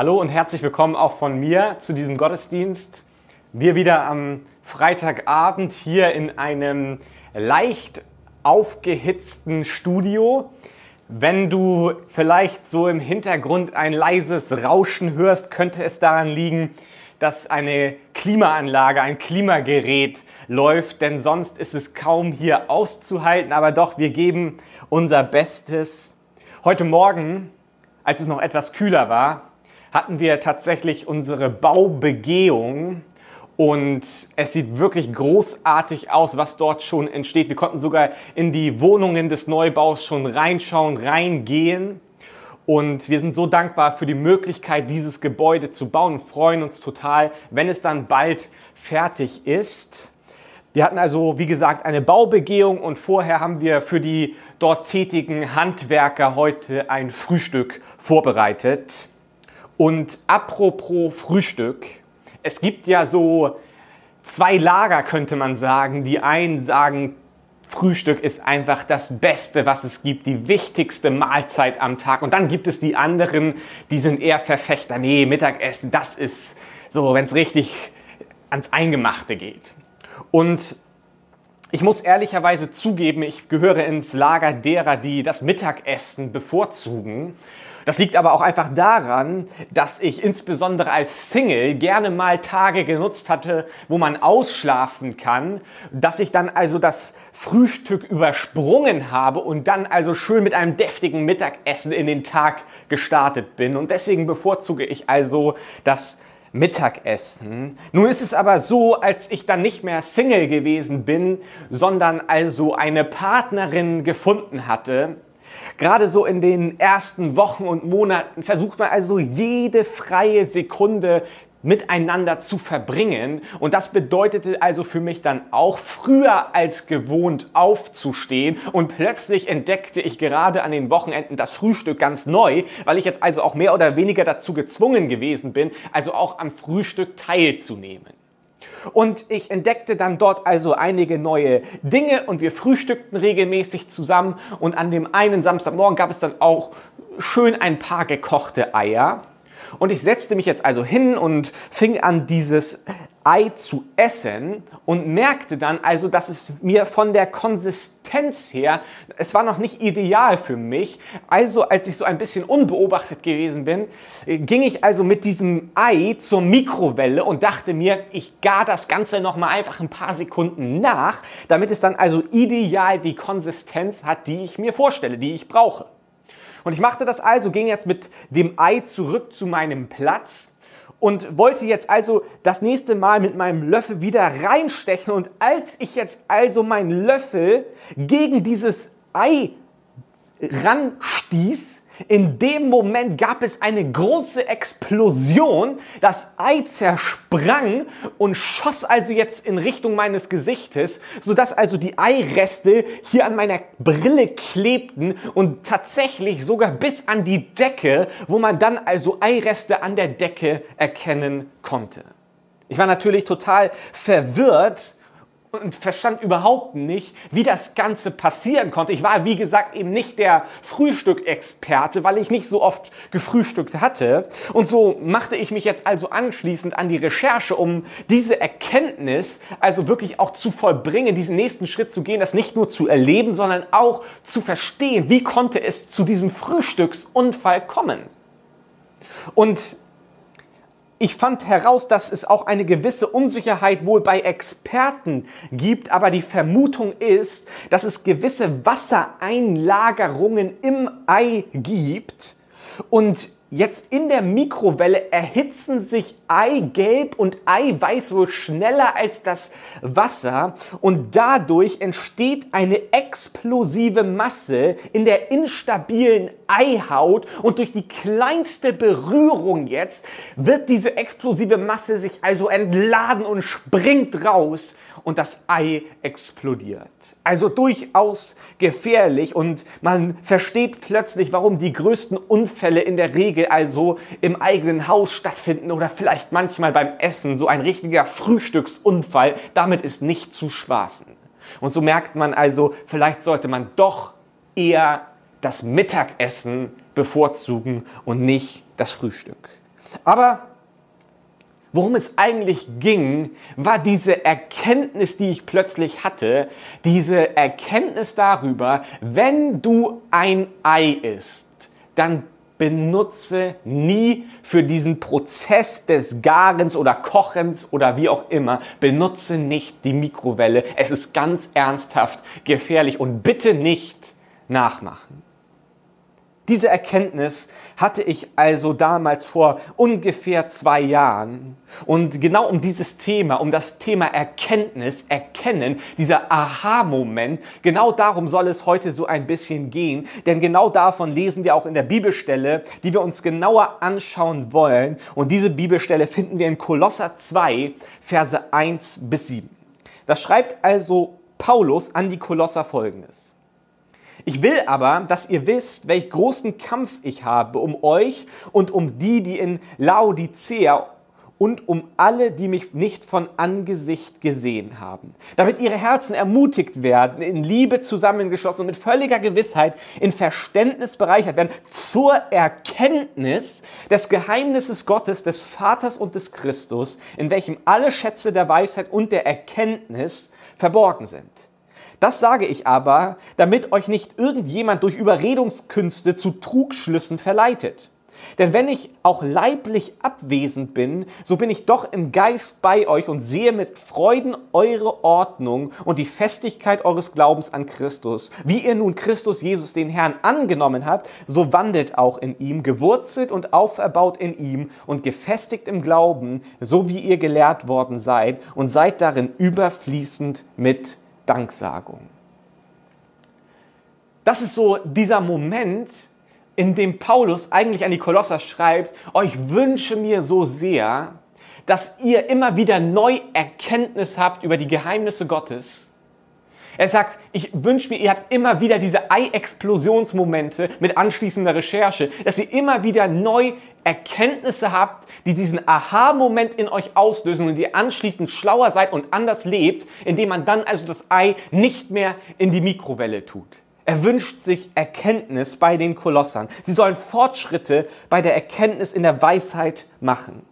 Hallo und herzlich willkommen auch von mir zu diesem Gottesdienst. Wir wieder am Freitagabend hier in einem leicht aufgehitzten Studio. Wenn du vielleicht so im Hintergrund ein leises Rauschen hörst, könnte es daran liegen, dass eine Klimaanlage, ein Klimagerät läuft, denn sonst ist es kaum hier auszuhalten. Aber doch, wir geben unser Bestes. Heute Morgen, als es noch etwas kühler war, hatten wir tatsächlich unsere Baubegehung und es sieht wirklich großartig aus, was dort schon entsteht. Wir konnten sogar in die Wohnungen des Neubaus schon reinschauen, reingehen. Und wir sind so dankbar für die Möglichkeit, dieses Gebäude zu bauen und freuen uns total, wenn es dann bald fertig ist. Wir hatten also, wie gesagt, eine Baubegehung und vorher haben wir für die dort tätigen Handwerker heute ein Frühstück vorbereitet. Und apropos Frühstück, es gibt ja so zwei Lager, könnte man sagen. Die einen sagen, Frühstück ist einfach das Beste, was es gibt, die wichtigste Mahlzeit am Tag. Und dann gibt es die anderen, die sind eher Verfechter. Nee, Mittagessen, das ist so, wenn es richtig ans Eingemachte geht. Und ich muss ehrlicherweise zugeben, ich gehöre ins Lager derer, die das Mittagessen bevorzugen. Das liegt aber auch einfach daran, dass ich insbesondere als Single gerne mal Tage genutzt hatte, wo man ausschlafen kann, dass ich dann also das Frühstück übersprungen habe und dann also schön mit einem deftigen Mittagessen in den Tag gestartet bin. Und deswegen bevorzuge ich also das Mittagessen. Nun ist es aber so, als ich dann nicht mehr Single gewesen bin, sondern also eine Partnerin gefunden hatte, Gerade so in den ersten Wochen und Monaten versucht man also jede freie Sekunde miteinander zu verbringen. Und das bedeutete also für mich dann auch früher als gewohnt aufzustehen. Und plötzlich entdeckte ich gerade an den Wochenenden das Frühstück ganz neu, weil ich jetzt also auch mehr oder weniger dazu gezwungen gewesen bin, also auch am Frühstück teilzunehmen. Und ich entdeckte dann dort also einige neue Dinge und wir frühstückten regelmäßig zusammen. Und an dem einen Samstagmorgen gab es dann auch schön ein paar gekochte Eier. Und ich setzte mich jetzt also hin und fing an, dieses Ei zu essen und merkte dann also, dass es mir von der Konsistenz her, es war noch nicht ideal für mich. Also als ich so ein bisschen unbeobachtet gewesen bin, äh, ging ich also mit diesem Ei zur Mikrowelle und dachte mir, ich gar das Ganze noch mal einfach ein paar Sekunden nach, damit es dann also ideal die Konsistenz hat, die ich mir vorstelle, die ich brauche. Und ich machte das also, ging jetzt mit dem Ei zurück zu meinem Platz und wollte jetzt also das nächste Mal mit meinem Löffel wieder reinstechen. Und als ich jetzt also meinen Löffel gegen dieses Ei ranstieß, in dem Moment gab es eine große Explosion. Das Ei zersprang und schoss also jetzt in Richtung meines Gesichtes, sodass also die Eireste hier an meiner Brille klebten und tatsächlich sogar bis an die Decke, wo man dann also Eireste an der Decke erkennen konnte. Ich war natürlich total verwirrt, und verstand überhaupt nicht, wie das Ganze passieren konnte. Ich war, wie gesagt, eben nicht der Frühstückexperte, weil ich nicht so oft gefrühstückt hatte. Und so machte ich mich jetzt also anschließend an die Recherche, um diese Erkenntnis also wirklich auch zu vollbringen, diesen nächsten Schritt zu gehen, das nicht nur zu erleben, sondern auch zu verstehen, wie konnte es zu diesem Frühstücksunfall kommen. Und ich fand heraus, dass es auch eine gewisse Unsicherheit wohl bei Experten gibt, aber die Vermutung ist, dass es gewisse Wassereinlagerungen im Ei gibt. Und Jetzt in der Mikrowelle erhitzen sich Eigelb und Eiweiß wohl schneller als das Wasser. Und dadurch entsteht eine explosive Masse in der instabilen Eihaut und durch die kleinste Berührung jetzt wird diese explosive Masse sich also entladen und springt raus und das Ei explodiert. Also durchaus gefährlich und man versteht plötzlich, warum die größten Unfälle in der Regel also im eigenen Haus stattfinden oder vielleicht manchmal beim Essen. So ein richtiger Frühstücksunfall, damit ist nicht zu spaßen. Und so merkt man also, vielleicht sollte man doch eher das Mittagessen bevorzugen und nicht das Frühstück. Aber worum es eigentlich ging, war diese Erkenntnis, die ich plötzlich hatte, diese Erkenntnis darüber, wenn du ein Ei isst, dann benutze nie für diesen Prozess des Garens oder Kochens oder wie auch immer, benutze nicht die Mikrowelle. Es ist ganz ernsthaft gefährlich und bitte nicht nachmachen. Diese Erkenntnis hatte ich also damals vor ungefähr zwei Jahren. Und genau um dieses Thema, um das Thema Erkenntnis, Erkennen, dieser Aha-Moment, genau darum soll es heute so ein bisschen gehen. Denn genau davon lesen wir auch in der Bibelstelle, die wir uns genauer anschauen wollen. Und diese Bibelstelle finden wir in Kolosser 2, Verse 1 bis 7. Das schreibt also Paulus an die Kolosser folgendes. Ich will aber, dass ihr wisst, welch großen Kampf ich habe um euch und um die, die in Laodicea und um alle, die mich nicht von Angesicht gesehen haben, damit ihre Herzen ermutigt werden, in Liebe zusammengeschlossen und mit völliger Gewissheit in Verständnis bereichert werden zur Erkenntnis des Geheimnisses Gottes, des Vaters und des Christus, in welchem alle Schätze der Weisheit und der Erkenntnis verborgen sind das sage ich aber, damit euch nicht irgendjemand durch Überredungskünste zu Trugschlüssen verleitet. Denn wenn ich auch leiblich abwesend bin, so bin ich doch im Geist bei euch und sehe mit Freuden eure Ordnung und die Festigkeit eures Glaubens an Christus. Wie ihr nun Christus Jesus den Herrn angenommen habt, so wandelt auch in ihm, gewurzelt und auferbaut in ihm und gefestigt im Glauben, so wie ihr gelehrt worden seid und seid darin überfließend mit Danksagung. Das ist so dieser Moment, in dem Paulus eigentlich an die Kolosser schreibt, oh, ich wünsche mir so sehr, dass ihr immer wieder neu Erkenntnis habt über die Geheimnisse Gottes. Er sagt, ich wünsche mir, ihr habt immer wieder diese Ei-Explosionsmomente mit anschließender Recherche, dass ihr immer wieder neu Erkenntnisse habt, die diesen Aha-Moment in euch auslösen und ihr anschließend schlauer seid und anders lebt, indem man dann also das Ei nicht mehr in die Mikrowelle tut. Er wünscht sich Erkenntnis bei den Kolossern. Sie sollen Fortschritte bei der Erkenntnis in der Weisheit machen.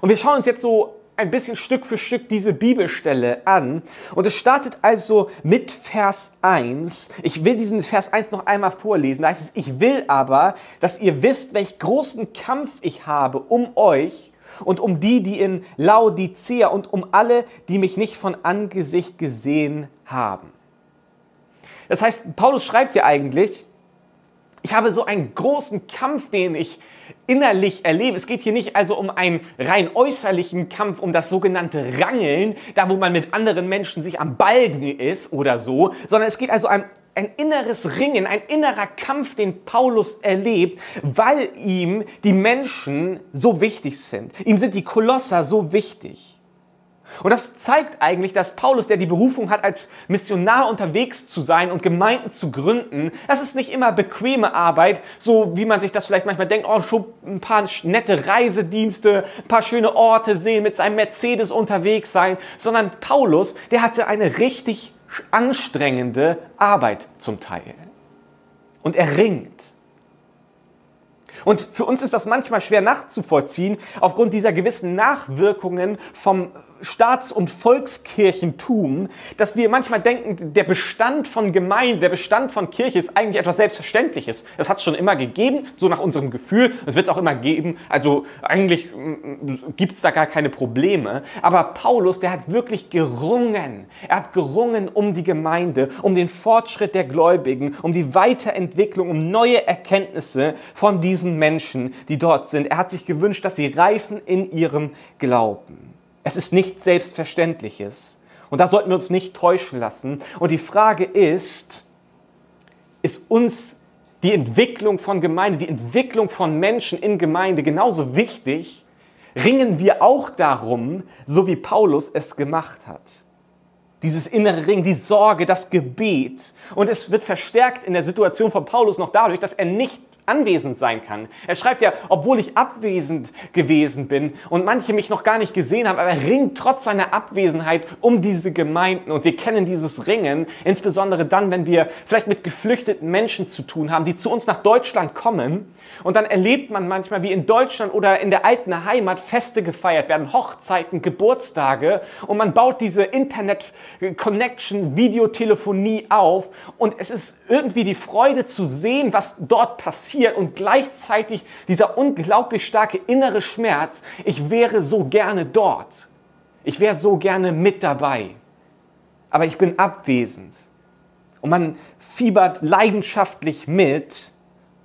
Und wir schauen uns jetzt so ein bisschen Stück für Stück diese Bibelstelle an. Und es startet also mit Vers 1. Ich will diesen Vers 1 noch einmal vorlesen. Da heißt es, ich will aber, dass ihr wisst, welch großen Kampf ich habe um euch und um die, die in Laodicea und um alle, die mich nicht von Angesicht gesehen haben. Das heißt, Paulus schreibt hier eigentlich, ich habe so einen großen Kampf, den ich innerlich erlebe. Es geht hier nicht also um einen rein äußerlichen Kampf, um das sogenannte Rangeln, da wo man mit anderen Menschen sich am Balgen ist oder so, sondern es geht also um ein inneres Ringen, ein innerer Kampf, den Paulus erlebt, weil ihm die Menschen so wichtig sind. Ihm sind die Kolosser so wichtig. Und das zeigt eigentlich, dass Paulus, der die Berufung hat, als Missionar unterwegs zu sein und Gemeinden zu gründen, das ist nicht immer bequeme Arbeit, so wie man sich das vielleicht manchmal denkt, oh, schon ein paar nette Reisedienste, ein paar schöne Orte sehen, mit seinem Mercedes unterwegs sein, sondern Paulus, der hatte eine richtig anstrengende Arbeit zum Teil. Und er ringt. Und für uns ist das manchmal schwer nachzuvollziehen, aufgrund dieser gewissen Nachwirkungen vom Staats- und Volkskirchentum, dass wir manchmal denken, der Bestand von Gemeinde, der Bestand von Kirche ist eigentlich etwas Selbstverständliches. Das hat es schon immer gegeben, so nach unserem Gefühl. Es wird es auch immer geben. Also eigentlich mm, mm, gibt es da gar keine Probleme. Aber Paulus, der hat wirklich gerungen. Er hat gerungen um die Gemeinde, um den Fortschritt der Gläubigen, um die Weiterentwicklung, um neue Erkenntnisse von diesen Menschen, die dort sind. Er hat sich gewünscht, dass sie reifen in ihrem Glauben. Es ist nichts Selbstverständliches. Und da sollten wir uns nicht täuschen lassen. Und die Frage ist, ist uns die Entwicklung von Gemeinde, die Entwicklung von Menschen in Gemeinde genauso wichtig? Ringen wir auch darum, so wie Paulus es gemacht hat? Dieses innere Ring, die Sorge, das Gebet. Und es wird verstärkt in der Situation von Paulus noch dadurch, dass er nicht anwesend sein kann. Er schreibt ja, obwohl ich abwesend gewesen bin und manche mich noch gar nicht gesehen haben, aber er ringt trotz seiner Abwesenheit um diese Gemeinden. Und wir kennen dieses Ringen, insbesondere dann, wenn wir vielleicht mit geflüchteten Menschen zu tun haben, die zu uns nach Deutschland kommen. Und dann erlebt man manchmal, wie in Deutschland oder in der alten Heimat Feste gefeiert werden, Hochzeiten, Geburtstage. Und man baut diese Internet-Connection, Videotelefonie auf. Und es ist irgendwie die Freude zu sehen, was dort passiert und gleichzeitig dieser unglaublich starke innere Schmerz. Ich wäre so gerne dort. Ich wäre so gerne mit dabei. Aber ich bin abwesend. Und man fiebert leidenschaftlich mit,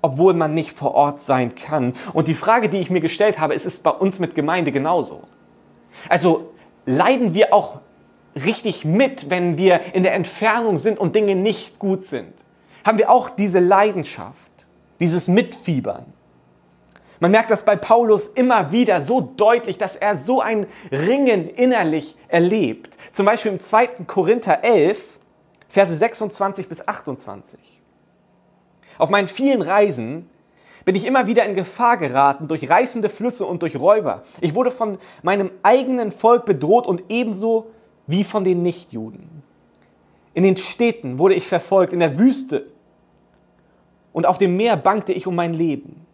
obwohl man nicht vor Ort sein kann. Und die Frage, die ich mir gestellt habe, ist es bei uns mit Gemeinde genauso? Also leiden wir auch richtig mit, wenn wir in der Entfernung sind und Dinge nicht gut sind? Haben wir auch diese Leidenschaft, dieses Mitfiebern? Man merkt das bei Paulus immer wieder so deutlich, dass er so ein Ringen innerlich erlebt. Zum Beispiel im 2. Korinther 11, Verse 26 bis 28. Auf meinen vielen Reisen bin ich immer wieder in Gefahr geraten durch reißende Flüsse und durch Räuber. Ich wurde von meinem eigenen Volk bedroht und ebenso wie von den Nichtjuden. In den Städten wurde ich verfolgt, in der Wüste und auf dem Meer bangte ich um mein Leben.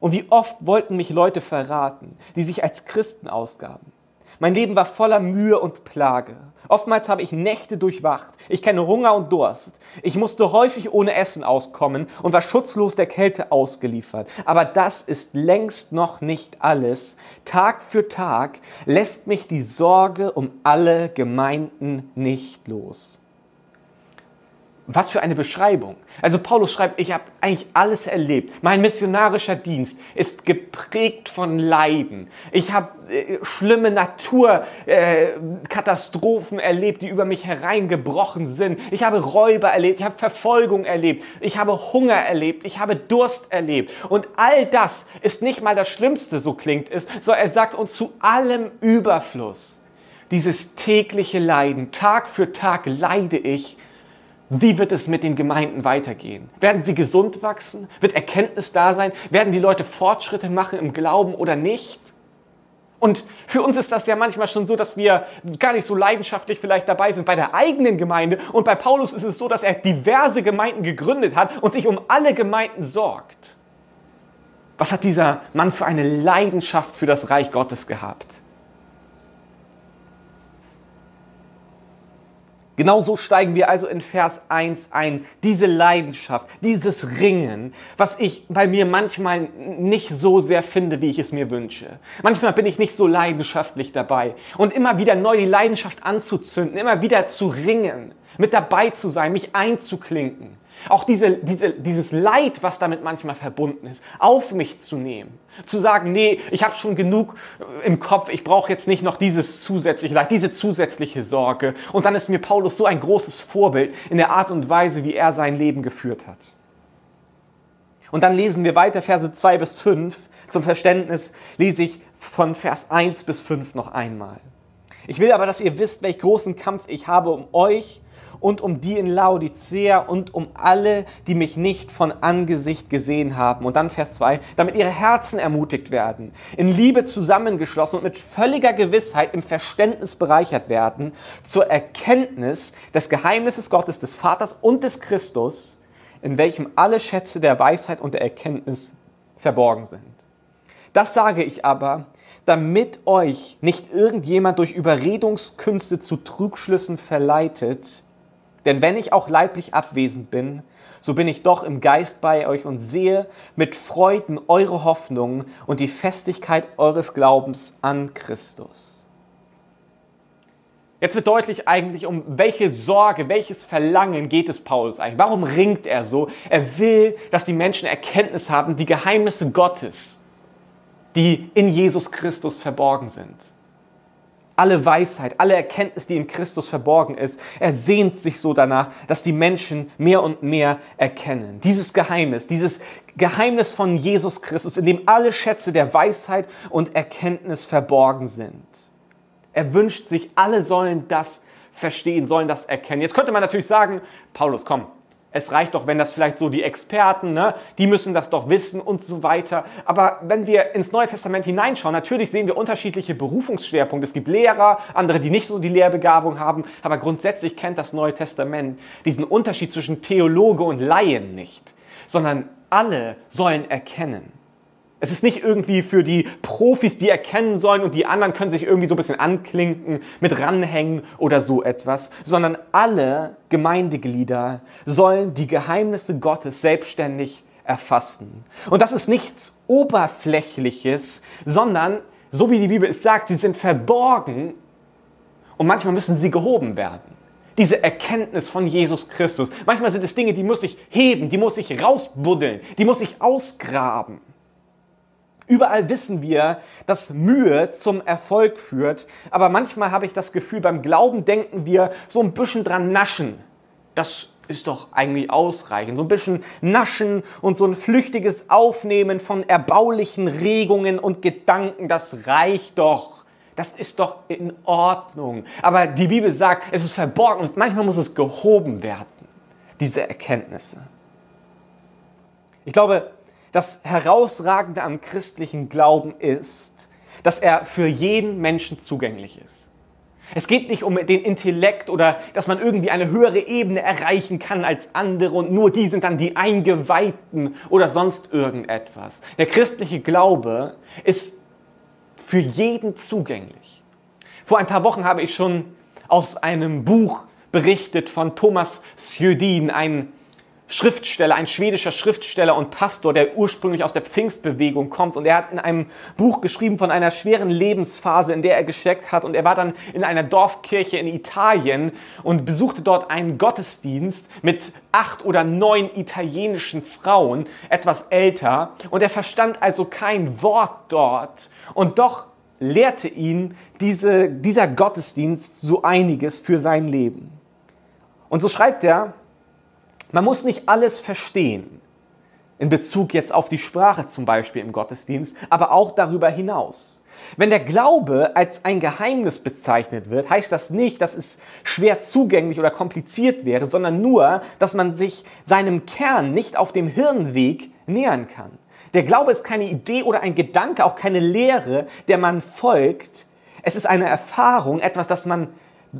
Und wie oft wollten mich Leute verraten, die sich als Christen ausgaben. Mein Leben war voller Mühe und Plage. Oftmals habe ich Nächte durchwacht. Ich kenne Hunger und Durst. Ich musste häufig ohne Essen auskommen und war schutzlos der Kälte ausgeliefert. Aber das ist längst noch nicht alles. Tag für Tag lässt mich die Sorge um alle Gemeinden nicht los. Was für eine Beschreibung. Also Paulus schreibt, ich habe eigentlich alles erlebt. Mein missionarischer Dienst ist geprägt von Leiden. Ich habe äh, schlimme Naturkatastrophen äh, erlebt, die über mich hereingebrochen sind. Ich habe Räuber erlebt, ich habe Verfolgung erlebt, ich habe Hunger erlebt, ich habe Durst erlebt. Und all das ist nicht mal das Schlimmste, so klingt es, sondern er sagt uns zu allem Überfluss. Dieses tägliche Leiden, Tag für Tag leide ich wie wird es mit den Gemeinden weitergehen? Werden sie gesund wachsen? Wird Erkenntnis da sein? Werden die Leute Fortschritte machen im Glauben oder nicht? Und für uns ist das ja manchmal schon so, dass wir gar nicht so leidenschaftlich vielleicht dabei sind bei der eigenen Gemeinde. Und bei Paulus ist es so, dass er diverse Gemeinden gegründet hat und sich um alle Gemeinden sorgt. Was hat dieser Mann für eine Leidenschaft für das Reich Gottes gehabt? Genauso steigen wir also in Vers 1 ein. Diese Leidenschaft, dieses Ringen, was ich bei mir manchmal nicht so sehr finde, wie ich es mir wünsche. Manchmal bin ich nicht so leidenschaftlich dabei. Und immer wieder neu die Leidenschaft anzuzünden, immer wieder zu ringen, mit dabei zu sein, mich einzuklinken. Auch diese, diese, dieses Leid, was damit manchmal verbunden ist, auf mich zu nehmen. Zu sagen, nee, ich habe schon genug im Kopf, ich brauche jetzt nicht noch dieses zusätzliche Leid, diese zusätzliche Sorge. Und dann ist mir Paulus so ein großes Vorbild in der Art und Weise, wie er sein Leben geführt hat. Und dann lesen wir weiter Verse 2 bis 5. Zum Verständnis lese ich von Vers 1 bis 5 noch einmal. Ich will aber, dass ihr wisst, welch großen Kampf ich habe um euch und um die in Laodicea und um alle, die mich nicht von Angesicht gesehen haben. Und dann Vers 2, damit ihre Herzen ermutigt werden, in Liebe zusammengeschlossen und mit völliger Gewissheit im Verständnis bereichert werden, zur Erkenntnis des Geheimnisses Gottes, des Vaters und des Christus, in welchem alle Schätze der Weisheit und der Erkenntnis verborgen sind. Das sage ich aber, damit euch nicht irgendjemand durch Überredungskünste zu Trugschlüssen verleitet, denn wenn ich auch leiblich abwesend bin, so bin ich doch im Geist bei euch und sehe mit Freuden eure Hoffnungen und die Festigkeit eures Glaubens an Christus. Jetzt wird deutlich eigentlich, um welche Sorge, welches Verlangen geht es Paulus eigentlich? Warum ringt er so? Er will, dass die Menschen Erkenntnis haben, die Geheimnisse Gottes, die in Jesus Christus verborgen sind alle Weisheit, alle Erkenntnis, die in Christus verborgen ist. Er sehnt sich so danach, dass die Menschen mehr und mehr erkennen. Dieses Geheimnis, dieses Geheimnis von Jesus Christus, in dem alle Schätze der Weisheit und Erkenntnis verborgen sind. Er wünscht sich, alle sollen das verstehen, sollen das erkennen. Jetzt könnte man natürlich sagen, Paulus, komm, es reicht doch, wenn das vielleicht so die Experten, ne, die müssen das doch wissen und so weiter. Aber wenn wir ins Neue Testament hineinschauen, natürlich sehen wir unterschiedliche Berufungsschwerpunkte. Es gibt Lehrer, andere, die nicht so die Lehrbegabung haben, aber grundsätzlich kennt das Neue Testament diesen Unterschied zwischen Theologe und Laien nicht, sondern alle sollen erkennen, es ist nicht irgendwie für die Profis, die erkennen sollen und die anderen können sich irgendwie so ein bisschen anklinken, mit ranhängen oder so etwas, sondern alle Gemeindeglieder sollen die Geheimnisse Gottes selbstständig erfassen. Und das ist nichts Oberflächliches, sondern, so wie die Bibel es sagt, sie sind verborgen und manchmal müssen sie gehoben werden. Diese Erkenntnis von Jesus Christus. Manchmal sind es Dinge, die muss ich heben, die muss ich rausbuddeln, die muss ich ausgraben. Überall wissen wir, dass Mühe zum Erfolg führt, aber manchmal habe ich das Gefühl, beim Glauben denken wir so ein bisschen dran naschen. Das ist doch eigentlich ausreichend. So ein bisschen naschen und so ein flüchtiges Aufnehmen von erbaulichen Regungen und Gedanken, das reicht doch. Das ist doch in Ordnung. Aber die Bibel sagt, es ist verborgen und manchmal muss es gehoben werden, diese Erkenntnisse. Ich glaube, das Herausragende am christlichen Glauben ist, dass er für jeden Menschen zugänglich ist. Es geht nicht um den Intellekt oder dass man irgendwie eine höhere Ebene erreichen kann als andere und nur die sind dann die Eingeweihten oder sonst irgendetwas. Der christliche Glaube ist für jeden zugänglich. Vor ein paar Wochen habe ich schon aus einem Buch berichtet von Thomas Sjödin, ein Schriftsteller, ein schwedischer Schriftsteller und Pastor, der ursprünglich aus der Pfingstbewegung kommt. Und er hat in einem Buch geschrieben von einer schweren Lebensphase, in der er gesteckt hat. Und er war dann in einer Dorfkirche in Italien und besuchte dort einen Gottesdienst mit acht oder neun italienischen Frauen, etwas älter. Und er verstand also kein Wort dort. Und doch lehrte ihn diese, dieser Gottesdienst so einiges für sein Leben. Und so schreibt er, man muss nicht alles verstehen, in Bezug jetzt auf die Sprache zum Beispiel im Gottesdienst, aber auch darüber hinaus. Wenn der Glaube als ein Geheimnis bezeichnet wird, heißt das nicht, dass es schwer zugänglich oder kompliziert wäre, sondern nur, dass man sich seinem Kern nicht auf dem Hirnweg nähern kann. Der Glaube ist keine Idee oder ein Gedanke, auch keine Lehre, der man folgt. Es ist eine Erfahrung, etwas, das man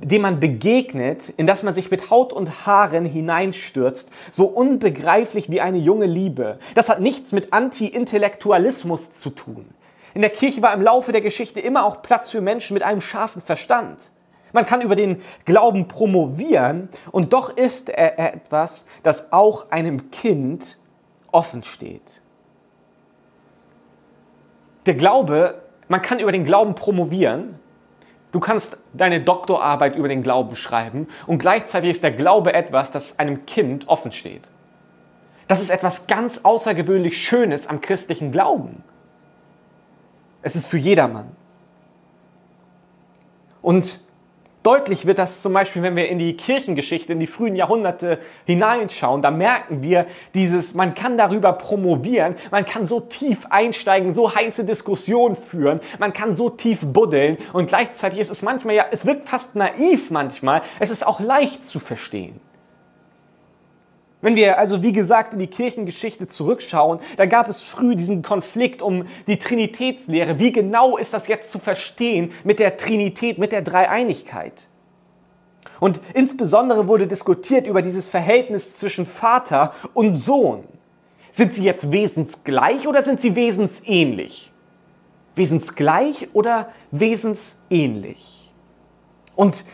dem man begegnet, in das man sich mit Haut und Haaren hineinstürzt, so unbegreiflich wie eine junge Liebe. Das hat nichts mit Anti-Intellektualismus zu tun. In der Kirche war im Laufe der Geschichte immer auch Platz für Menschen mit einem scharfen Verstand. Man kann über den Glauben promovieren und doch ist er etwas, das auch einem Kind offen steht. Der Glaube, man kann über den Glauben promovieren, Du kannst deine Doktorarbeit über den Glauben schreiben und gleichzeitig ist der Glaube etwas, das einem Kind offen steht. Das ist etwas ganz außergewöhnlich Schönes am christlichen Glauben. Es ist für jedermann. Und Deutlich wird das zum Beispiel, wenn wir in die Kirchengeschichte, in die frühen Jahrhunderte hineinschauen. Da merken wir dieses, man kann darüber promovieren, man kann so tief einsteigen, so heiße Diskussionen führen, man kann so tief buddeln und gleichzeitig ist es manchmal ja, es wirkt fast naiv manchmal, es ist auch leicht zu verstehen. Wenn wir also, wie gesagt, in die Kirchengeschichte zurückschauen, da gab es früh diesen Konflikt um die Trinitätslehre. Wie genau ist das jetzt zu verstehen mit der Trinität, mit der Dreieinigkeit? Und insbesondere wurde diskutiert über dieses Verhältnis zwischen Vater und Sohn. Sind sie jetzt wesensgleich oder sind sie wesensähnlich? Wesensgleich oder wesensähnlich? Und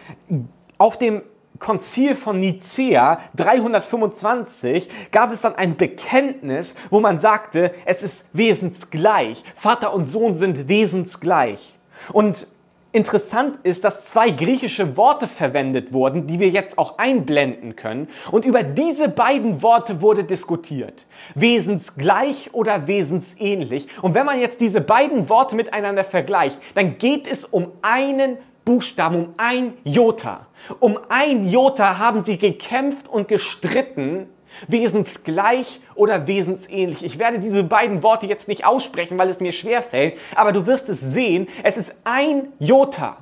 auf dem Konzil von Nicea 325 gab es dann ein Bekenntnis, wo man sagte, es ist wesensgleich. Vater und Sohn sind wesensgleich. Und Interessant ist, dass zwei griechische Worte verwendet wurden, die wir jetzt auch einblenden können. Und über diese beiden Worte wurde diskutiert. Wesensgleich oder wesensähnlich. Und wenn man jetzt diese beiden Worte miteinander vergleicht, dann geht es um einen Buchstaben, um ein Jota. Um ein Jota haben sie gekämpft und gestritten, wesensgleich oder wesensähnlich. Ich werde diese beiden Worte jetzt nicht aussprechen, weil es mir schwer fällt, aber du wirst es sehen, es ist ein Jota.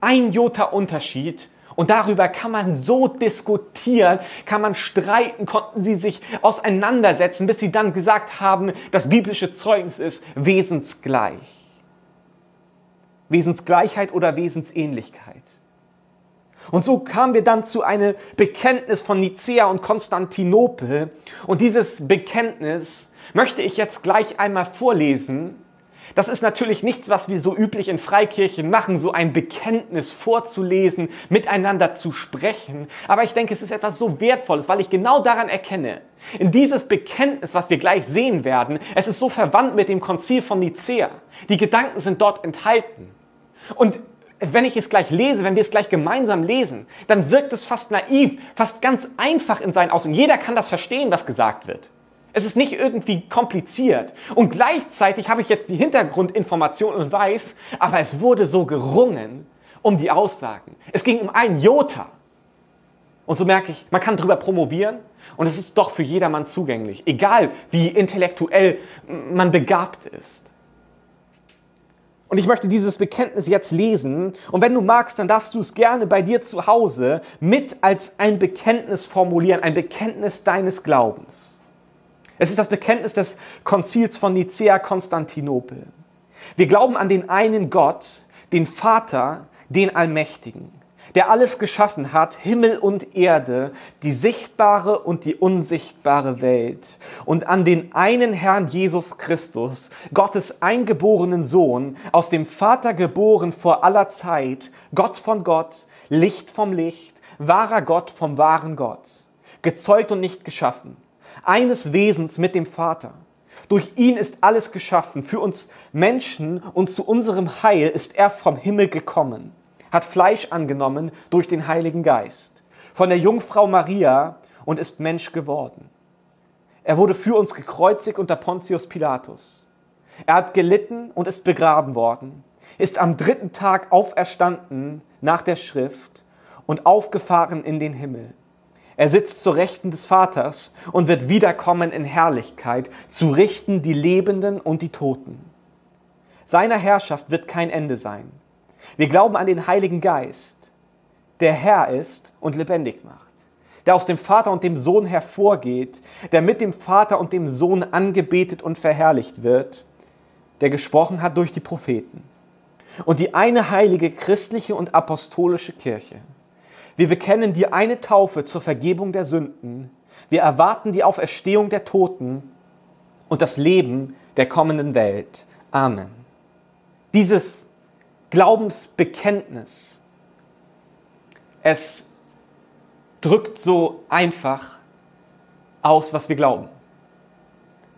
Ein Jota Unterschied Und darüber kann man so diskutieren, kann man streiten, konnten sie sich auseinandersetzen, bis sie dann gesagt haben, das biblische Zeugnis ist wesensgleich. Wesensgleichheit oder Wesensähnlichkeit. Und so kamen wir dann zu einem Bekenntnis von Nicea und Konstantinopel. Und dieses Bekenntnis möchte ich jetzt gleich einmal vorlesen. Das ist natürlich nichts, was wir so üblich in Freikirchen machen, so ein Bekenntnis vorzulesen, miteinander zu sprechen. Aber ich denke, es ist etwas so Wertvolles, weil ich genau daran erkenne, in dieses Bekenntnis, was wir gleich sehen werden, es ist so verwandt mit dem Konzil von Nicea. Die Gedanken sind dort enthalten. Und wenn ich es gleich lese, wenn wir es gleich gemeinsam lesen, dann wirkt es fast naiv, fast ganz einfach in seinen Außen. Jeder kann das verstehen, was gesagt wird. Es ist nicht irgendwie kompliziert. Und gleichzeitig habe ich jetzt die Hintergrundinformation und weiß, aber es wurde so gerungen um die Aussagen. Es ging um einen Jota. Und so merke ich, man kann darüber promovieren und es ist doch für jedermann zugänglich, egal wie intellektuell man begabt ist. Und ich möchte dieses Bekenntnis jetzt lesen. Und wenn du magst, dann darfst du es gerne bei dir zu Hause mit als ein Bekenntnis formulieren, ein Bekenntnis deines Glaubens. Es ist das Bekenntnis des Konzils von Nicea Konstantinopel. Wir glauben an den einen Gott, den Vater, den Allmächtigen der alles geschaffen hat, Himmel und Erde, die sichtbare und die unsichtbare Welt. Und an den einen Herrn Jesus Christus, Gottes eingeborenen Sohn, aus dem Vater geboren vor aller Zeit, Gott von Gott, Licht vom Licht, wahrer Gott vom wahren Gott, gezeugt und nicht geschaffen, eines Wesens mit dem Vater. Durch ihn ist alles geschaffen. Für uns Menschen und zu unserem Heil ist er vom Himmel gekommen hat Fleisch angenommen durch den Heiligen Geist von der Jungfrau Maria und ist Mensch geworden. Er wurde für uns gekreuzigt unter Pontius Pilatus. Er hat gelitten und ist begraben worden, ist am dritten Tag auferstanden nach der Schrift und aufgefahren in den Himmel. Er sitzt zur Rechten des Vaters und wird wiederkommen in Herrlichkeit, zu richten die Lebenden und die Toten. Seiner Herrschaft wird kein Ende sein. Wir glauben an den Heiligen Geist, der Herr ist und lebendig macht, der aus dem Vater und dem Sohn hervorgeht, der mit dem Vater und dem Sohn angebetet und verherrlicht wird, der gesprochen hat durch die Propheten. Und die eine heilige christliche und apostolische Kirche. Wir bekennen die eine Taufe zur Vergebung der Sünden. Wir erwarten die Auferstehung der Toten und das Leben der kommenden Welt. Amen. Dieses Glaubensbekenntnis. Es drückt so einfach aus, was wir glauben.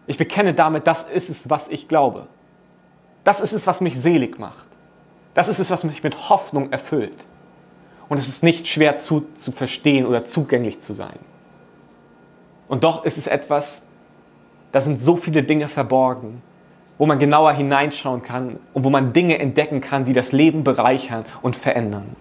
Ich bekenne damit, das ist es, was ich glaube. Das ist es, was mich selig macht. Das ist es, was mich mit Hoffnung erfüllt. Und es ist nicht schwer zu, zu verstehen oder zugänglich zu sein. Und doch ist es etwas, da sind so viele Dinge verborgen, wo man genauer hineinschauen kann und wo man Dinge entdecken kann, die das Leben bereichern und verändern.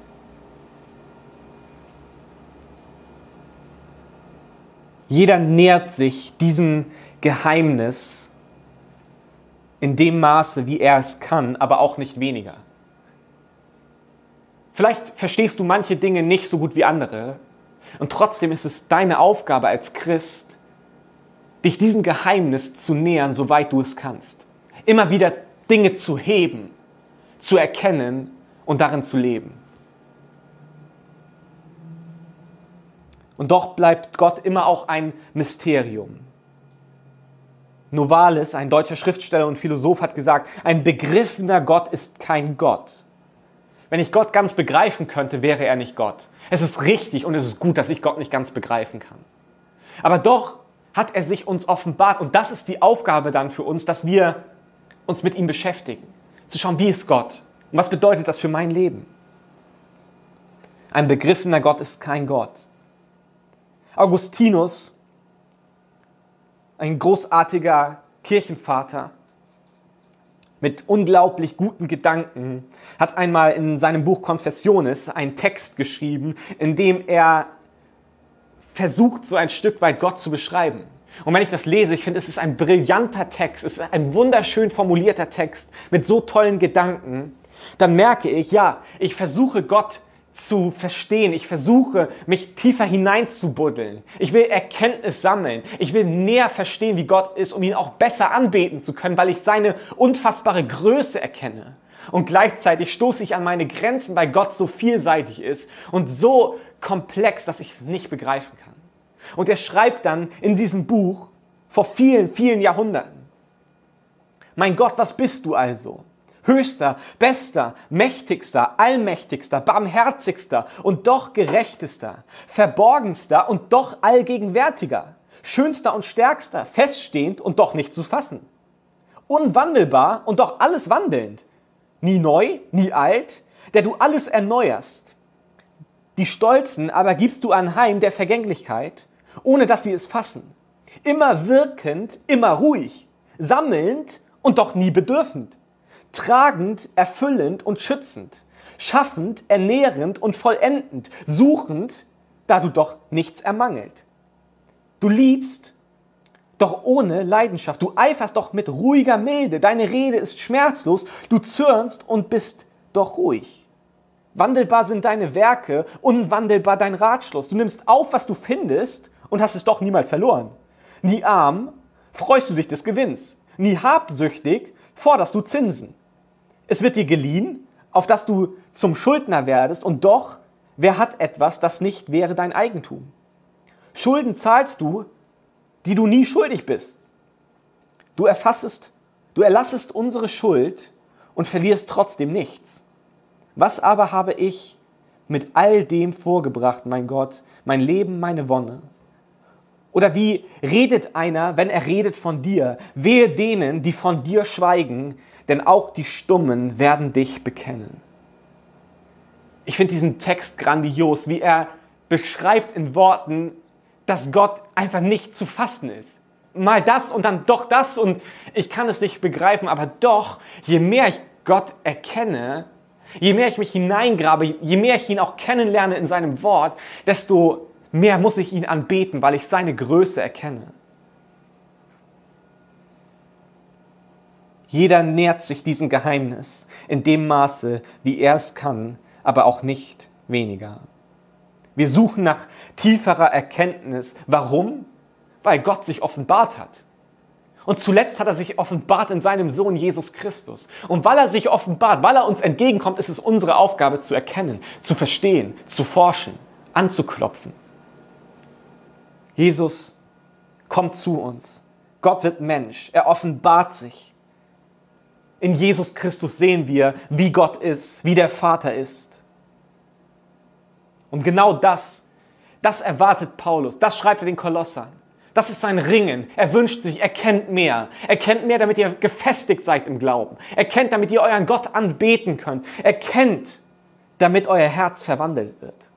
Jeder nähert sich diesem Geheimnis in dem Maße, wie er es kann, aber auch nicht weniger. Vielleicht verstehst du manche Dinge nicht so gut wie andere und trotzdem ist es deine Aufgabe als Christ, dich diesem Geheimnis zu nähern, soweit du es kannst immer wieder Dinge zu heben, zu erkennen und darin zu leben. Und doch bleibt Gott immer auch ein Mysterium. Novalis, ein deutscher Schriftsteller und Philosoph, hat gesagt, ein begriffener Gott ist kein Gott. Wenn ich Gott ganz begreifen könnte, wäre er nicht Gott. Es ist richtig und es ist gut, dass ich Gott nicht ganz begreifen kann. Aber doch hat er sich uns offenbart und das ist die Aufgabe dann für uns, dass wir uns mit ihm beschäftigen, zu schauen, wie ist Gott und was bedeutet das für mein Leben. Ein begriffener Gott ist kein Gott. Augustinus, ein großartiger Kirchenvater mit unglaublich guten Gedanken, hat einmal in seinem Buch Confessiones einen Text geschrieben, in dem er versucht, so ein Stück weit Gott zu beschreiben. Und wenn ich das lese, ich finde, es ist ein brillanter Text, es ist ein wunderschön formulierter Text mit so tollen Gedanken, dann merke ich, ja, ich versuche Gott zu verstehen. Ich versuche, mich tiefer hineinzubuddeln. Ich will Erkenntnis sammeln. Ich will näher verstehen, wie Gott ist, um ihn auch besser anbeten zu können, weil ich seine unfassbare Größe erkenne. Und gleichzeitig stoße ich an meine Grenzen, weil Gott so vielseitig ist und so komplex, dass ich es nicht begreifen kann. Und er schreibt dann in diesem Buch vor vielen, vielen Jahrhunderten, mein Gott, was bist du also? Höchster, bester, mächtigster, allmächtigster, barmherzigster und doch gerechtester, verborgenster und doch allgegenwärtiger, schönster und stärkster, feststehend und doch nicht zu fassen, unwandelbar und doch alles wandelnd, nie neu, nie alt, der du alles erneuerst. Die Stolzen aber gibst du anheim der Vergänglichkeit, ohne dass sie es fassen. Immer wirkend, immer ruhig, sammelnd und doch nie bedürfend, tragend, erfüllend und schützend, schaffend, ernährend und vollendend, suchend, da du doch nichts ermangelt. Du liebst, doch ohne Leidenschaft. Du eiferst doch mit ruhiger Milde. Deine Rede ist schmerzlos. Du zürnst und bist doch ruhig. Wandelbar sind deine Werke, unwandelbar dein Ratschluss. Du nimmst auf, was du findest und hast es doch niemals verloren. Nie arm, freust du dich des Gewinns. Nie habsüchtig, forderst du Zinsen. Es wird dir geliehen, auf dass du zum Schuldner werdest und doch, wer hat etwas, das nicht wäre dein Eigentum? Schulden zahlst du, die du nie schuldig bist. Du erfassest, du erlassest unsere Schuld und verlierst trotzdem nichts. Was aber habe ich mit all dem vorgebracht, mein Gott, mein Leben, meine Wonne? Oder wie redet einer, wenn er redet von dir? Wehe denen, die von dir schweigen, denn auch die Stummen werden dich bekennen. Ich finde diesen Text grandios, wie er beschreibt in Worten, dass Gott einfach nicht zu fassen ist. Mal das und dann doch das und ich kann es nicht begreifen, aber doch, je mehr ich Gott erkenne, je mehr ich mich hineingrabe, je mehr ich ihn auch kennenlerne in seinem Wort, desto mehr muss ich ihn anbeten, weil ich seine Größe erkenne. Jeder nähert sich diesem Geheimnis in dem Maße, wie er es kann, aber auch nicht weniger. Wir suchen nach tieferer Erkenntnis. Warum? Weil Gott sich offenbart hat. Und zuletzt hat er sich offenbart in seinem Sohn Jesus Christus. Und weil er sich offenbart, weil er uns entgegenkommt, ist es unsere Aufgabe zu erkennen, zu verstehen, zu forschen, anzuklopfen. Jesus kommt zu uns. Gott wird Mensch. Er offenbart sich. In Jesus Christus sehen wir, wie Gott ist, wie der Vater ist. Und genau das, das erwartet Paulus. Das schreibt er den Kolossern. Das ist sein Ringen. Er wünscht sich, er kennt mehr. Er kennt mehr, damit ihr gefestigt seid im Glauben. Er kennt, damit ihr euren Gott anbeten könnt. Er kennt, damit euer Herz verwandelt wird.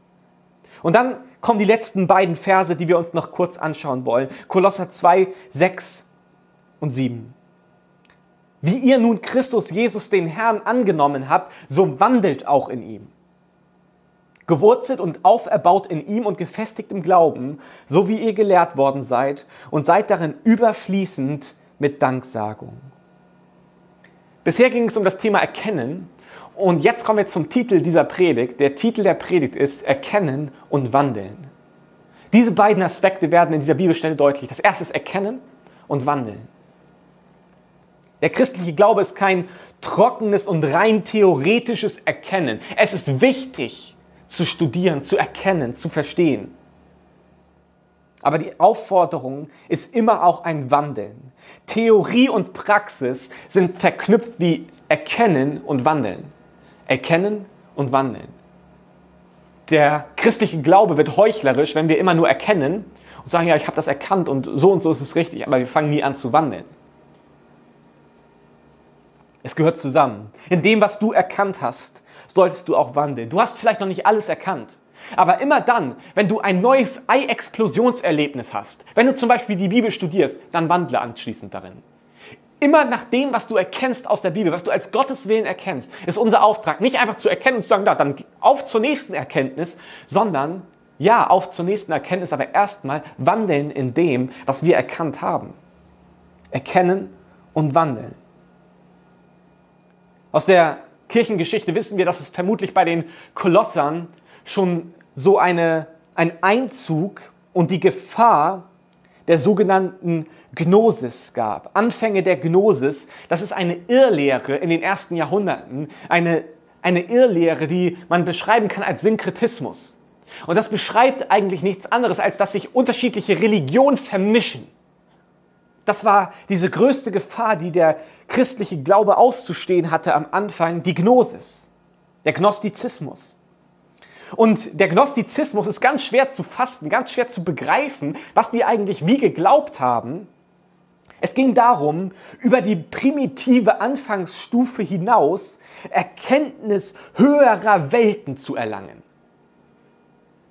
Und dann kommen die letzten beiden Verse, die wir uns noch kurz anschauen wollen. Kolosser 2, 6 und 7. Wie ihr nun Christus Jesus den Herrn angenommen habt, so wandelt auch in ihm. Gewurzelt und auferbaut in ihm und gefestigt im Glauben, so wie ihr gelehrt worden seid, und seid darin überfließend mit Danksagung. Bisher ging es um das Thema Erkennen und jetzt kommen wir zum Titel dieser Predigt. Der Titel der Predigt ist Erkennen und Wandeln. Diese beiden Aspekte werden in dieser Bibelstelle deutlich. Das erste ist Erkennen und Wandeln. Der christliche Glaube ist kein trockenes und rein theoretisches Erkennen. Es ist wichtig zu studieren, zu erkennen, zu verstehen. Aber die Aufforderung ist immer auch ein Wandeln. Theorie und Praxis sind verknüpft wie Erkennen und Wandeln. Erkennen und Wandeln. Der christliche Glaube wird heuchlerisch, wenn wir immer nur erkennen und sagen, ja, ich habe das erkannt und so und so ist es richtig, aber wir fangen nie an zu wandeln. Es gehört zusammen. In dem, was du erkannt hast, solltest du auch wandeln. Du hast vielleicht noch nicht alles erkannt. Aber immer dann, wenn du ein neues Ei-Explosionserlebnis hast, wenn du zum Beispiel die Bibel studierst, dann wandle anschließend darin. Immer nach dem, was du erkennst aus der Bibel, was du als Gottes Willen erkennst, ist unser Auftrag. Nicht einfach zu erkennen und zu sagen, da, dann auf zur nächsten Erkenntnis, sondern ja, auf zur nächsten Erkenntnis, aber erstmal wandeln in dem, was wir erkannt haben. Erkennen und wandeln. Aus der Kirchengeschichte wissen wir, dass es vermutlich bei den Kolossern schon so eine, ein Einzug und die Gefahr der sogenannten Gnosis gab. Anfänge der Gnosis, das ist eine Irrlehre in den ersten Jahrhunderten, eine, eine Irrlehre, die man beschreiben kann als Synkretismus. Und das beschreibt eigentlich nichts anderes, als dass sich unterschiedliche Religionen vermischen. Das war diese größte Gefahr, die der christliche Glaube auszustehen hatte am Anfang, die Gnosis, der Gnostizismus. Und der Gnostizismus ist ganz schwer zu fassen, ganz schwer zu begreifen, was die eigentlich wie geglaubt haben. Es ging darum, über die primitive Anfangsstufe hinaus Erkenntnis höherer Welten zu erlangen.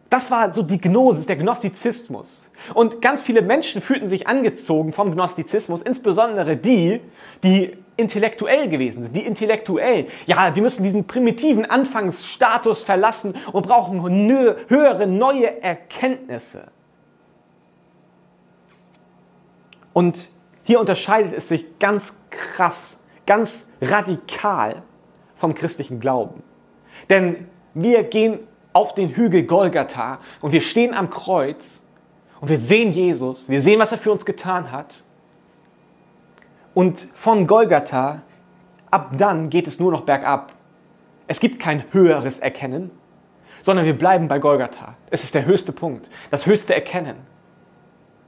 Das war so die Gnosis, der Gnostizismus. Und ganz viele Menschen fühlten sich angezogen vom Gnostizismus, insbesondere die, die intellektuell gewesen sind, die intellektuell, ja, die müssen diesen primitiven Anfangsstatus verlassen und brauchen höhere, neue Erkenntnisse. Und hier unterscheidet es sich ganz krass, ganz radikal vom christlichen Glauben. Denn wir gehen auf den Hügel Golgatha und wir stehen am Kreuz und wir sehen Jesus, wir sehen, was er für uns getan hat. Und von Golgatha, ab dann geht es nur noch bergab. Es gibt kein höheres Erkennen, sondern wir bleiben bei Golgatha. Es ist der höchste Punkt, das höchste Erkennen.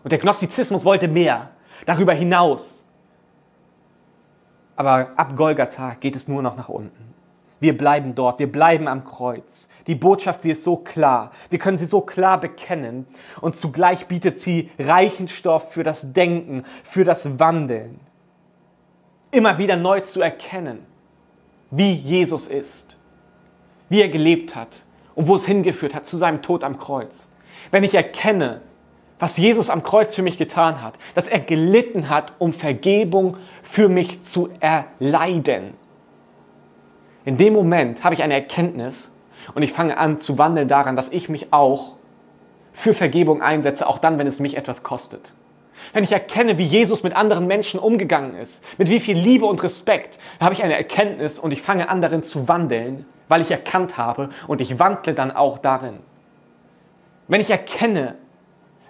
Und der Gnostizismus wollte mehr, darüber hinaus. Aber ab Golgatha geht es nur noch nach unten. Wir bleiben dort, wir bleiben am Kreuz. Die Botschaft, sie ist so klar. Wir können sie so klar bekennen. Und zugleich bietet sie reichen Stoff für das Denken, für das Wandeln. Immer wieder neu zu erkennen, wie Jesus ist, wie er gelebt hat und wo es hingeführt hat zu seinem Tod am Kreuz. Wenn ich erkenne, was Jesus am Kreuz für mich getan hat, dass er gelitten hat, um Vergebung für mich zu erleiden in dem Moment habe ich eine Erkenntnis und ich fange an zu wandeln daran, dass ich mich auch für Vergebung einsetze, auch dann, wenn es mich etwas kostet. Wenn ich erkenne, wie Jesus mit anderen Menschen umgegangen ist, mit wie viel Liebe und Respekt, habe ich eine Erkenntnis und ich fange an darin zu wandeln, weil ich erkannt habe und ich wandle dann auch darin. Wenn ich erkenne,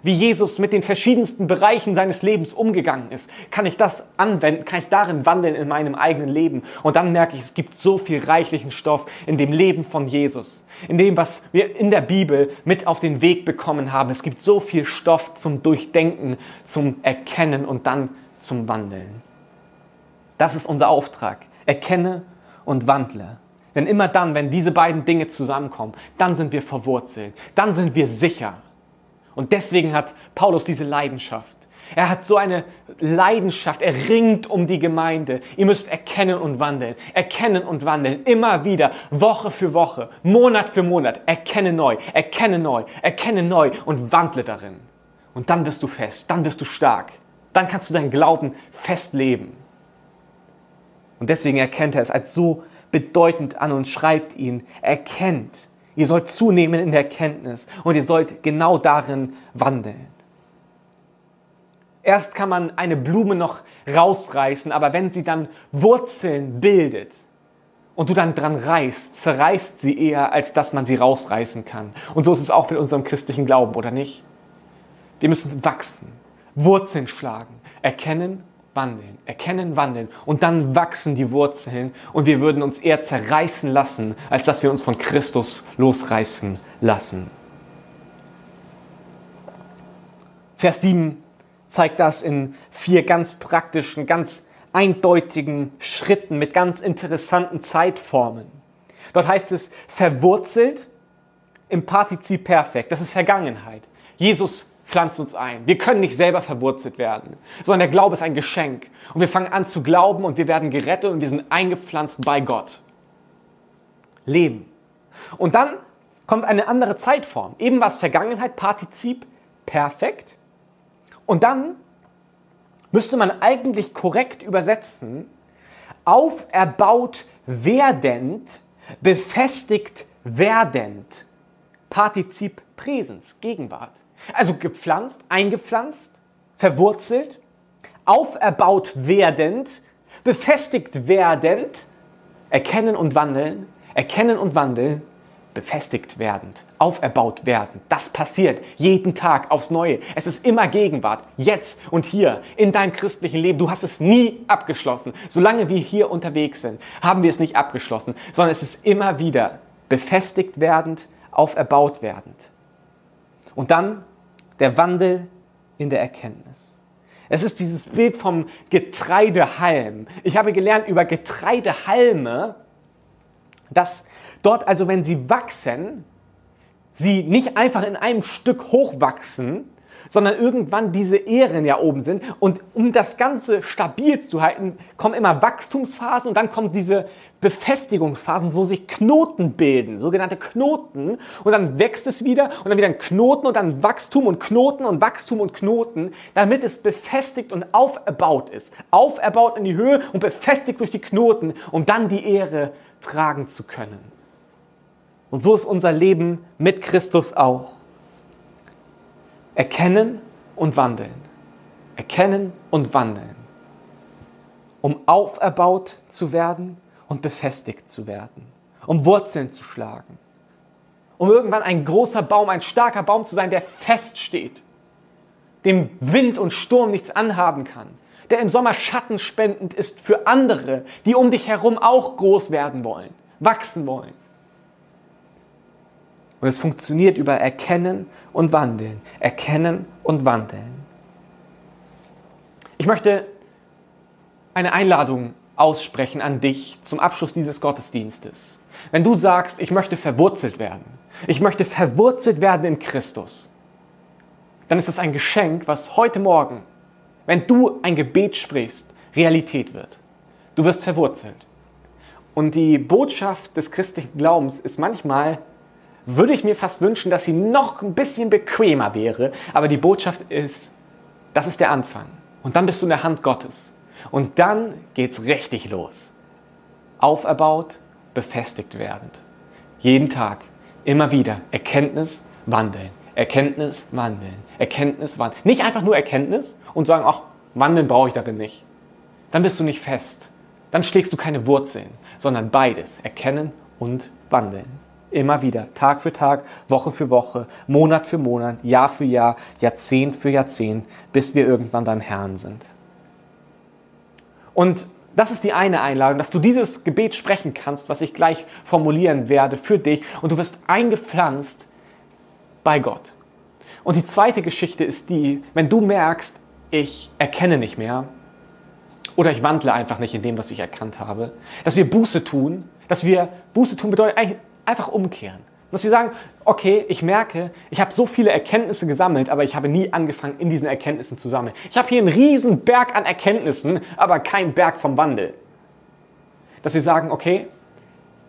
wie Jesus mit den verschiedensten Bereichen seines Lebens umgegangen ist, kann ich das anwenden, kann ich darin wandeln in meinem eigenen Leben. Und dann merke ich, es gibt so viel reichlichen Stoff in dem Leben von Jesus, in dem, was wir in der Bibel mit auf den Weg bekommen haben. Es gibt so viel Stoff zum Durchdenken, zum Erkennen und dann zum Wandeln. Das ist unser Auftrag. Erkenne und wandle. Denn immer dann, wenn diese beiden Dinge zusammenkommen, dann sind wir verwurzelt, dann sind wir sicher. Und deswegen hat Paulus diese Leidenschaft. Er hat so eine Leidenschaft, er ringt um die Gemeinde. Ihr müsst erkennen und wandeln, erkennen und wandeln, immer wieder, Woche für Woche, Monat für Monat, erkenne neu, erkenne neu, erkenne neu und wandle darin. Und dann wirst du fest, dann wirst du stark, dann kannst du deinen Glauben fest leben. Und deswegen erkennt er es als so bedeutend an und schreibt ihn, erkennt, Ihr sollt zunehmen in der Erkenntnis und ihr sollt genau darin wandeln. Erst kann man eine Blume noch rausreißen, aber wenn sie dann Wurzeln bildet und du dann dran reißt, zerreißt sie eher, als dass man sie rausreißen kann. Und so ist es auch mit unserem christlichen Glauben, oder nicht? Wir müssen wachsen, Wurzeln schlagen, erkennen wandeln, erkennen, wandeln und dann wachsen die Wurzeln und wir würden uns eher zerreißen lassen, als dass wir uns von Christus losreißen lassen. Vers 7 zeigt das in vier ganz praktischen, ganz eindeutigen Schritten mit ganz interessanten Zeitformen. Dort heißt es verwurzelt im Partizip Perfekt. Das ist Vergangenheit. Jesus pflanzt uns ein. Wir können nicht selber verwurzelt werden, sondern der Glaube ist ein Geschenk. Und wir fangen an zu glauben und wir werden gerettet und wir sind eingepflanzt bei Gott. Leben. Und dann kommt eine andere Zeitform. Eben war es Vergangenheit, Partizip, perfekt. Und dann müsste man eigentlich korrekt übersetzen, auferbaut werdend, befestigt werdend. Partizip Präsens, Gegenwart. Also gepflanzt, eingepflanzt, verwurzelt, auferbaut werdend, befestigt werdend, erkennen und wandeln, erkennen und wandeln, befestigt werdend, auferbaut werden. Das passiert jeden Tag aufs Neue. Es ist immer Gegenwart, jetzt und hier in deinem christlichen Leben. Du hast es nie abgeschlossen. Solange wir hier unterwegs sind, haben wir es nicht abgeschlossen, sondern es ist immer wieder befestigt werdend, auferbaut werdend. Und dann der Wandel in der Erkenntnis. Es ist dieses Bild vom Getreidehalm. Ich habe gelernt über Getreidehalme, dass dort also, wenn sie wachsen, sie nicht einfach in einem Stück hochwachsen, sondern irgendwann diese Ähren ja oben sind. Und um das Ganze stabil zu halten, kommen immer Wachstumsphasen und dann kommen diese Befestigungsphasen, wo sich Knoten bilden, sogenannte Knoten. Und dann wächst es wieder und dann wieder ein Knoten und dann Wachstum und Knoten und Wachstum und Knoten, damit es befestigt und auferbaut ist. Auferbaut in die Höhe und befestigt durch die Knoten, um dann die Ehre tragen zu können. Und so ist unser Leben mit Christus auch. Erkennen und wandeln. Erkennen und wandeln. Um auferbaut zu werden und befestigt zu werden. Um Wurzeln zu schlagen. Um irgendwann ein großer Baum, ein starker Baum zu sein, der feststeht. Dem Wind und Sturm nichts anhaben kann. Der im Sommer Schatten spendend ist für andere, die um dich herum auch groß werden wollen, wachsen wollen. Und es funktioniert über Erkennen und Wandeln. Erkennen und Wandeln. Ich möchte eine Einladung aussprechen an dich zum Abschluss dieses Gottesdienstes. Wenn du sagst, ich möchte verwurzelt werden, ich möchte verwurzelt werden in Christus, dann ist das ein Geschenk, was heute Morgen, wenn du ein Gebet sprichst, Realität wird. Du wirst verwurzelt. Und die Botschaft des christlichen Glaubens ist manchmal würde ich mir fast wünschen, dass sie noch ein bisschen bequemer wäre. Aber die Botschaft ist, das ist der Anfang. Und dann bist du in der Hand Gottes. Und dann geht's richtig los. Auferbaut, befestigt werdend. Jeden Tag, immer wieder Erkenntnis, wandeln. Erkenntnis, wandeln. Erkenntnis, wandeln. Nicht einfach nur Erkenntnis und sagen, ach, wandeln brauche ich darin nicht. Dann bist du nicht fest. Dann schlägst du keine Wurzeln, sondern beides. Erkennen und wandeln. Immer wieder, Tag für Tag, Woche für Woche, Monat für Monat, Jahr für Jahr, Jahrzehnt für Jahrzehnt, bis wir irgendwann beim Herrn sind. Und das ist die eine Einladung, dass du dieses Gebet sprechen kannst, was ich gleich formulieren werde für dich. Und du wirst eingepflanzt bei Gott. Und die zweite Geschichte ist die, wenn du merkst, ich erkenne nicht mehr oder ich wandle einfach nicht in dem, was ich erkannt habe, dass wir Buße tun, dass wir Buße tun bedeutet eigentlich Einfach umkehren. Dass wir sagen, okay, ich merke, ich habe so viele Erkenntnisse gesammelt, aber ich habe nie angefangen, in diesen Erkenntnissen zu sammeln. Ich habe hier einen riesen Berg an Erkenntnissen, aber keinen Berg vom Wandel. Dass wir sagen, okay,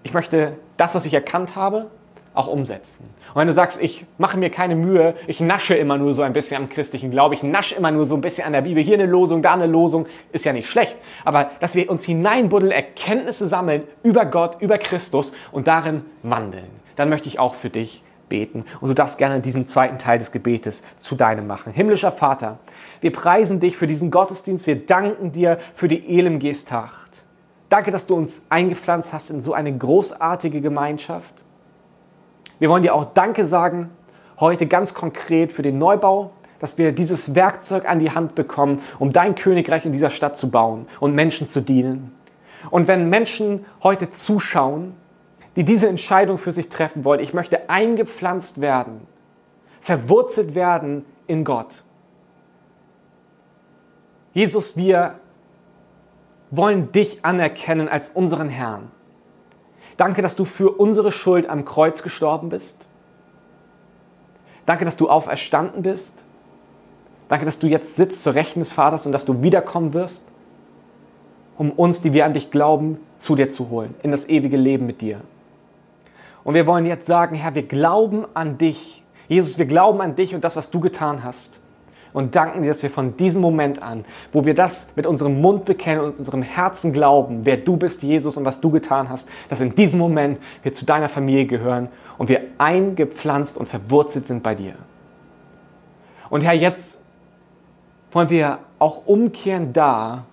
ich möchte das, was ich erkannt habe, auch umsetzen. Und wenn du sagst, ich mache mir keine Mühe, ich nasche immer nur so ein bisschen am christlichen Glauben, ich nasche immer nur so ein bisschen an der Bibel, hier eine Losung, da eine Losung, ist ja nicht schlecht. Aber dass wir uns hineinbuddeln, Erkenntnisse sammeln über Gott, über Christus und darin wandeln, dann möchte ich auch für dich beten. Und du darfst gerne diesen zweiten Teil des Gebetes zu deinem machen. Himmlischer Vater, wir preisen dich für diesen Gottesdienst, wir danken dir für die Elim Gestacht. Danke, dass du uns eingepflanzt hast in so eine großartige Gemeinschaft. Wir wollen dir auch Danke sagen, heute ganz konkret für den Neubau, dass wir dieses Werkzeug an die Hand bekommen, um dein Königreich in dieser Stadt zu bauen und Menschen zu dienen. Und wenn Menschen heute zuschauen, die diese Entscheidung für sich treffen wollen, ich möchte eingepflanzt werden, verwurzelt werden in Gott. Jesus, wir wollen dich anerkennen als unseren Herrn. Danke, dass du für unsere Schuld am Kreuz gestorben bist. Danke, dass du auferstanden bist. Danke, dass du jetzt sitzt zur Rechten des Vaters und dass du wiederkommen wirst, um uns, die wir an dich glauben, zu dir zu holen, in das ewige Leben mit dir. Und wir wollen jetzt sagen, Herr, wir glauben an dich. Jesus, wir glauben an dich und das, was du getan hast und danken dir, dass wir von diesem Moment an, wo wir das mit unserem Mund bekennen und unserem Herzen glauben, wer du bist, Jesus, und was du getan hast, dass in diesem Moment wir zu deiner Familie gehören und wir eingepflanzt und verwurzelt sind bei dir. Und Herr, jetzt wollen wir auch umkehren da,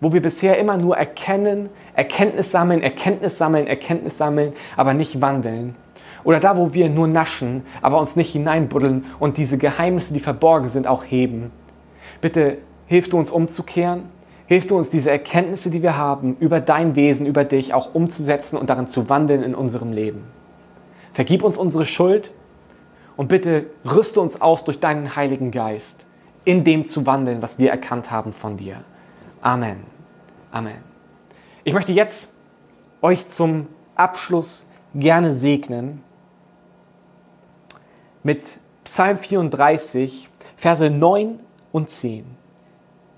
wo wir bisher immer nur erkennen, Erkenntnis sammeln, Erkenntnis sammeln, Erkenntnis sammeln, aber nicht wandeln. Oder da, wo wir nur naschen, aber uns nicht hineinbuddeln und diese Geheimnisse, die verborgen sind, auch heben. Bitte hilf du uns umzukehren. Hilf du uns, diese Erkenntnisse, die wir haben, über dein Wesen, über dich auch umzusetzen und darin zu wandeln in unserem Leben. Vergib uns unsere Schuld und bitte rüste uns aus durch deinen Heiligen Geist, in dem zu wandeln, was wir erkannt haben von dir. Amen. Amen. Ich möchte jetzt euch zum Abschluss gerne segnen mit Psalm 34, Verse 9 und 10.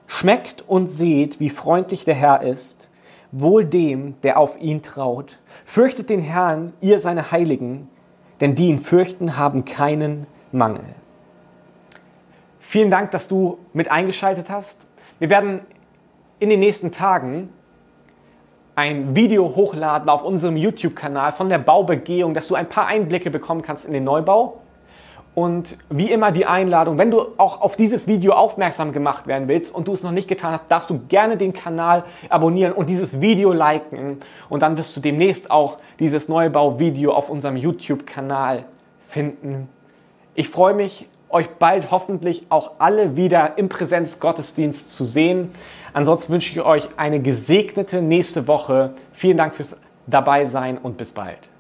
Schmeckt und seht, wie freundlich der Herr ist, wohl dem, der auf ihn traut. Fürchtet den Herrn, ihr seine Heiligen, denn die ihn fürchten, haben keinen Mangel. Vielen Dank, dass du mit eingeschaltet hast. Wir werden in den nächsten Tagen ein Video hochladen auf unserem YouTube-Kanal von der Baubegehung, dass du ein paar Einblicke bekommen kannst in den Neubau. Und wie immer die Einladung, wenn du auch auf dieses Video aufmerksam gemacht werden willst und du es noch nicht getan hast, darfst du gerne den Kanal abonnieren und dieses Video liken. Und dann wirst du demnächst auch dieses Neubau-Video auf unserem YouTube-Kanal finden. Ich freue mich, euch bald hoffentlich auch alle wieder im Präsenzgottesdienst zu sehen. Ansonsten wünsche ich euch eine gesegnete nächste Woche. Vielen Dank fürs Dabeisein und bis bald.